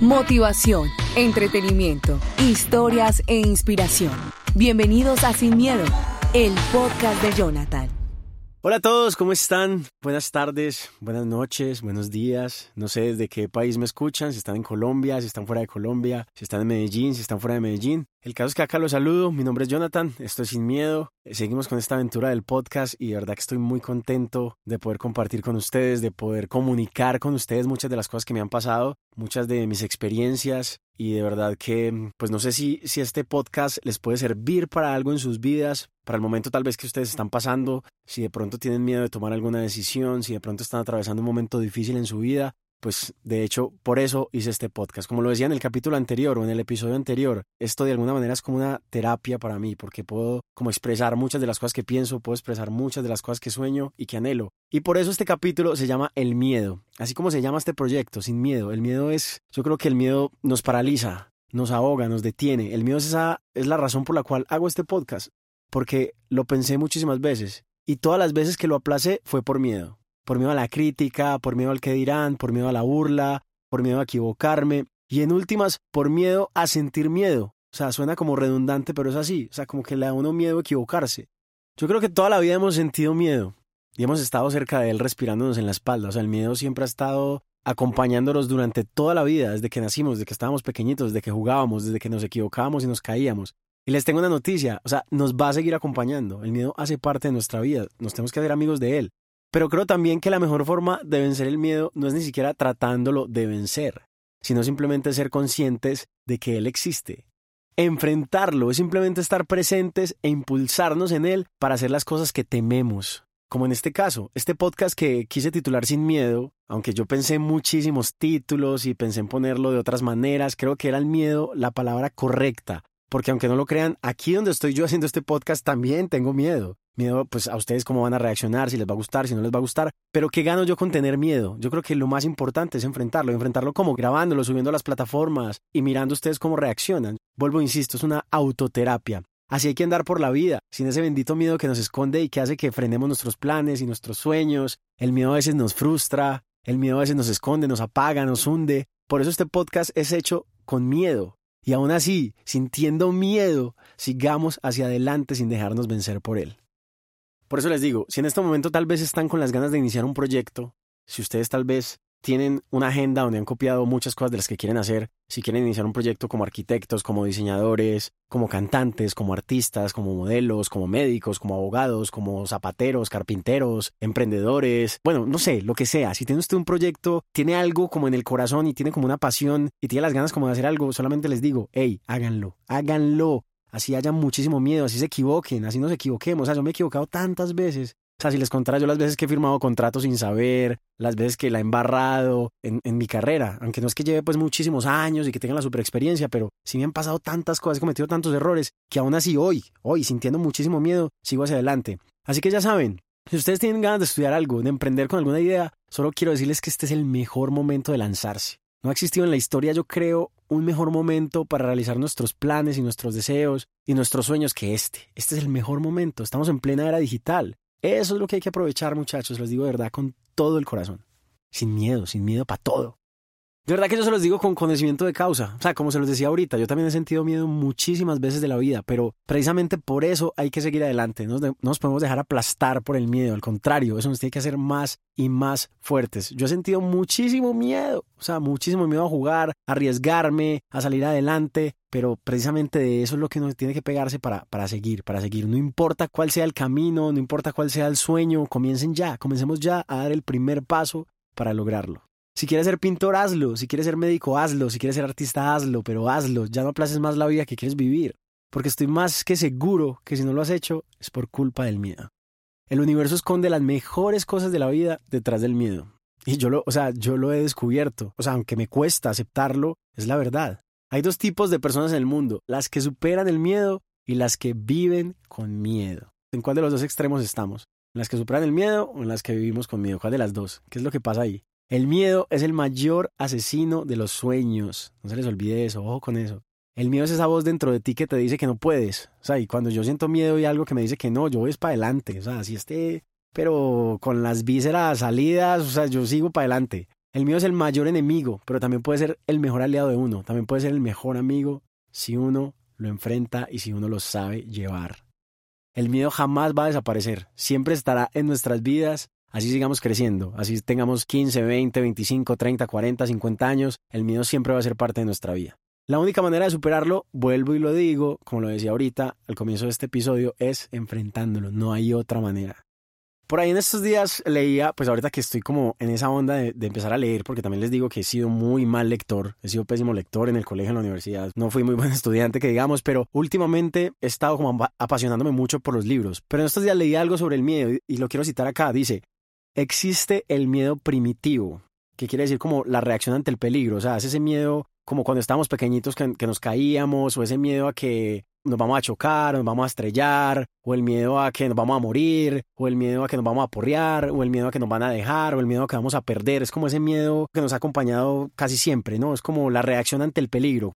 Motivación, entretenimiento, historias e inspiración. Bienvenidos a Sin Miedo, el podcast de Jonathan. Hola a todos, ¿cómo están? Buenas tardes, buenas noches, buenos días. No sé desde qué país me escuchan, si están en Colombia, si están fuera de Colombia, si están en Medellín, si están fuera de Medellín. El caso es que acá los saludo, mi nombre es Jonathan, esto es Sin Miedo. Seguimos con esta aventura del podcast y de verdad que estoy muy contento de poder compartir con ustedes, de poder comunicar con ustedes muchas de las cosas que me han pasado, muchas de mis experiencias y de verdad que pues no sé si, si este podcast les puede servir para algo en sus vidas, para el momento tal vez que ustedes están pasando, si de pronto tienen miedo de tomar alguna decisión, si de pronto están atravesando un momento difícil en su vida, pues de hecho por eso hice este podcast. Como lo decía en el capítulo anterior o en el episodio anterior, esto de alguna manera es como una terapia para mí porque puedo como expresar muchas de las cosas que pienso, puedo expresar muchas de las cosas que sueño y que anhelo. Y por eso este capítulo se llama El miedo, así como se llama este proyecto, sin miedo. El miedo es, yo creo que el miedo nos paraliza, nos ahoga, nos detiene. El miedo es esa es la razón por la cual hago este podcast, porque lo pensé muchísimas veces y todas las veces que lo aplacé fue por miedo por miedo a la crítica, por miedo al que dirán, por miedo a la burla, por miedo a equivocarme y en últimas por miedo a sentir miedo. O sea, suena como redundante, pero es así. O sea, como que le da uno miedo a equivocarse. Yo creo que toda la vida hemos sentido miedo y hemos estado cerca de él respirándonos en la espalda. O sea, el miedo siempre ha estado acompañándonos durante toda la vida, desde que nacimos, desde que estábamos pequeñitos, desde que jugábamos, desde que nos equivocábamos y nos caíamos. Y les tengo una noticia, o sea, nos va a seguir acompañando. El miedo hace parte de nuestra vida, nos tenemos que hacer amigos de él. Pero creo también que la mejor forma de vencer el miedo no es ni siquiera tratándolo de vencer, sino simplemente ser conscientes de que él existe. Enfrentarlo es simplemente estar presentes e impulsarnos en él para hacer las cosas que tememos. Como en este caso, este podcast que quise titular Sin Miedo, aunque yo pensé en muchísimos títulos y pensé en ponerlo de otras maneras, creo que era el miedo la palabra correcta. Porque aunque no lo crean, aquí donde estoy yo haciendo este podcast también tengo miedo miedo pues a ustedes cómo van a reaccionar, si les va a gustar, si no les va a gustar, pero ¿qué gano yo con tener miedo? Yo creo que lo más importante es enfrentarlo, enfrentarlo como grabándolo, subiendo a las plataformas y mirando ustedes cómo reaccionan. Vuelvo, insisto, es una autoterapia. Así hay que andar por la vida, sin ese bendito miedo que nos esconde y que hace que frenemos nuestros planes y nuestros sueños. El miedo a veces nos frustra, el miedo a veces nos esconde, nos apaga, nos hunde. Por eso este podcast es hecho con miedo. Y aún así, sintiendo miedo, sigamos hacia adelante sin dejarnos vencer por él. Por eso les digo, si en este momento tal vez están con las ganas de iniciar un proyecto, si ustedes tal vez tienen una agenda donde han copiado muchas cosas de las que quieren hacer, si quieren iniciar un proyecto como arquitectos, como diseñadores, como cantantes, como artistas, como modelos, como médicos, como abogados, como zapateros, carpinteros, emprendedores, bueno, no sé, lo que sea, si tiene usted un proyecto, tiene algo como en el corazón y tiene como una pasión y tiene las ganas como de hacer algo, solamente les digo, hey, háganlo, háganlo, así haya muchísimo miedo, así se equivoquen, así nos equivoquemos. O sea, yo me he equivocado tantas veces. O sea, si les contara yo las veces que he firmado contratos sin saber, las veces que la he embarrado en, en mi carrera, aunque no es que lleve pues muchísimos años y que tenga la super experiencia, pero sí me han pasado tantas cosas, he cometido tantos errores, que aún así hoy, hoy, sintiendo muchísimo miedo, sigo hacia adelante. Así que ya saben, si ustedes tienen ganas de estudiar algo, de emprender con alguna idea, solo quiero decirles que este es el mejor momento de lanzarse. No ha existido en la historia, yo creo, un mejor momento para realizar nuestros planes y nuestros deseos y nuestros sueños que este. Este es el mejor momento. Estamos en plena era digital. Eso es lo que hay que aprovechar, muchachos. Les digo de verdad con todo el corazón. Sin miedo, sin miedo para todo. De verdad que yo se los digo con conocimiento de causa. O sea, como se los decía ahorita, yo también he sentido miedo muchísimas veces de la vida, pero precisamente por eso hay que seguir adelante. No nos podemos dejar aplastar por el miedo. Al contrario, eso nos tiene que hacer más y más fuertes. Yo he sentido muchísimo miedo. O sea, muchísimo miedo a jugar, a arriesgarme, a salir adelante. Pero precisamente de eso es lo que nos tiene que pegarse para, para seguir, para seguir. No importa cuál sea el camino, no importa cuál sea el sueño, comiencen ya, comencemos ya a dar el primer paso para lograrlo. Si quieres ser pintor, hazlo. Si quieres ser médico, hazlo. Si quieres ser artista, hazlo. Pero hazlo. Ya no aplaces más la vida que quieres vivir. Porque estoy más que seguro que si no lo has hecho es por culpa del miedo. El universo esconde las mejores cosas de la vida detrás del miedo. Y yo lo, o sea, yo lo he descubierto. O sea, aunque me cuesta aceptarlo, es la verdad. Hay dos tipos de personas en el mundo, las que superan el miedo y las que viven con miedo. ¿En cuál de los dos extremos estamos? ¿En las que superan el miedo o en las que vivimos con miedo? ¿Cuál de las dos? ¿Qué es lo que pasa ahí? El miedo es el mayor asesino de los sueños. No se les olvide eso, ojo con eso. El miedo es esa voz dentro de ti que te dice que no puedes. O sea, y cuando yo siento miedo y algo que me dice que no, yo voy para adelante. O sea, si esté, pero con las vísceras salidas, o sea, yo sigo para adelante. El miedo es el mayor enemigo, pero también puede ser el mejor aliado de uno. También puede ser el mejor amigo si uno lo enfrenta y si uno lo sabe llevar. El miedo jamás va a desaparecer. Siempre estará en nuestras vidas Así sigamos creciendo, así tengamos 15, 20, 25, 30, 40, 50 años, el miedo siempre va a ser parte de nuestra vida. La única manera de superarlo, vuelvo y lo digo, como lo decía ahorita al comienzo de este episodio, es enfrentándolo, no hay otra manera. Por ahí en estos días leía, pues ahorita que estoy como en esa onda de, empezar a leer, porque también les digo que he sido muy mal lector, he sido pésimo lector en el colegio, en la universidad, no fui muy buen estudiante que digamos, pero últimamente he estado como apasionándome mucho por los libros. Pero en estos días leí algo sobre el miedo y lo quiero citar acá, dice, existe el miedo primitivo, que quiere decir como la reacción ante el peligro, o sea, es ese miedo como cuando estábamos pequeñitos que, que, nos caíamos, o ese miedo a que nos vamos a chocar, nos vamos a estrellar, o el miedo a que nos vamos a morir, o el miedo a que nos vamos a porrear, o el miedo a que nos van a dejar, o el miedo a que vamos a perder. Es como ese miedo que nos ha acompañado casi siempre, ¿no? Es como la reacción ante el peligro.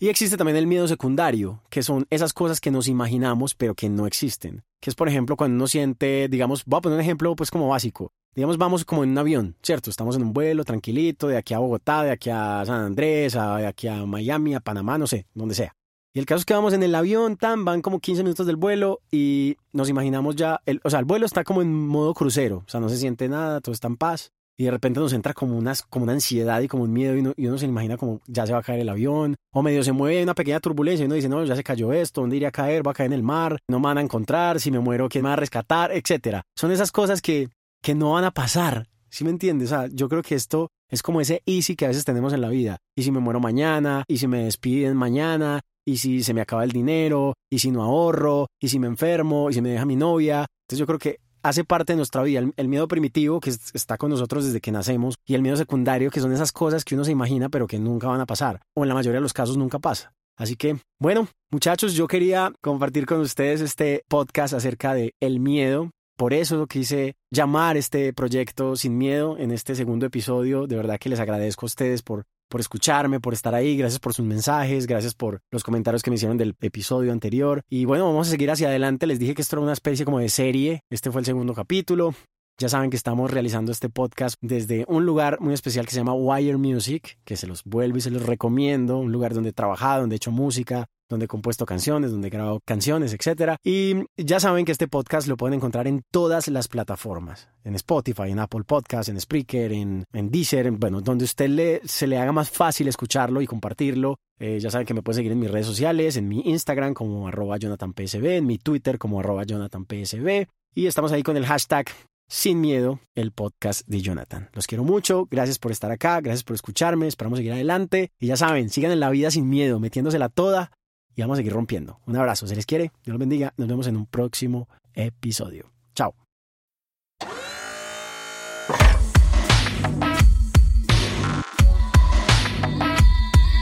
Y existe también el miedo secundario, que son esas cosas que nos imaginamos pero que no existen. Que es, por ejemplo, cuando uno siente, digamos, voy a poner un ejemplo pues como básico. Digamos, vamos como en un avión, ¿cierto? Estamos en un vuelo tranquilito, de aquí a Bogotá, de aquí a San Andrés, de aquí a Miami, a Panamá, no sé, donde sea. Y el caso es que vamos en el avión, tan, van como 15 minutos del vuelo y nos imaginamos ya, el, o sea, el vuelo está como en modo crucero, o sea, no se siente nada, todo está en paz. Y de repente nos entra como, como una ansiedad y como un miedo y uno, y uno se imagina como ya se va a caer el avión. O medio se mueve una pequeña turbulencia y uno dice, no, ya se cayó esto, ¿dónde iría a caer? Va a caer en el mar, no me van a encontrar, si me muero, ¿quién me va a rescatar? Etcétera. Son esas cosas que, que no van a pasar. ¿Sí me entiendes? Yo creo que esto es como ese easy que a veces tenemos en la vida. Y si me muero mañana, y si me despiden mañana, y si se me acaba el dinero, y si no ahorro, y si me enfermo, y si me deja mi novia. Entonces yo creo que hace parte de nuestra vida. El, miedo primitivo que está con nosotros desde que nacemos y el miedo secundario que son esas cosas que uno se imagina pero que nunca van a pasar o en la mayoría de los casos nunca pasa. Así que, bueno, muchachos, yo quería compartir con ustedes este podcast acerca de el miedo. Por eso quise llamar este proyecto Sin Miedo en este segundo episodio. De verdad que les agradezco a ustedes por por escucharme, por estar ahí, gracias por sus mensajes, gracias por los comentarios que me hicieron del episodio anterior. Y bueno, vamos a seguir hacia adelante. Les dije que esto era una especie como de serie. Este fue el segundo capítulo. Ya saben que estamos realizando este podcast desde un lugar muy especial que se llama Wire Music, que se los vuelvo y se los recomiendo, un lugar donde he trabajado, donde he hecho música, donde he compuesto canciones, donde he grabado canciones, etc. Y ya saben que este podcast lo pueden encontrar en todas las plataformas, en Spotify, en Apple Podcasts, en Spreaker, en, Deezer, bueno, donde usted le, se le haga más fácil escucharlo y compartirlo. Eh, ya saben que me pueden seguir en mis redes sociales, en mi Instagram como arroba JonathanPSB, en mi Twitter como arroba JonathanPSB. Y estamos ahí con el hashtag sin Miedo, el podcast de Jonathan. Los quiero mucho, gracias por estar acá, gracias por escucharme, esperamos seguir adelante. Y ya saben, sigan en la vida sin miedo, metiéndosela toda y vamos a seguir rompiendo. Un abrazo, se les quiere, Dios los bendiga, nos vemos en un próximo episodio. Chao.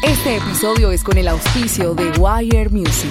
Este episodio es con el auspicio de Wire Music.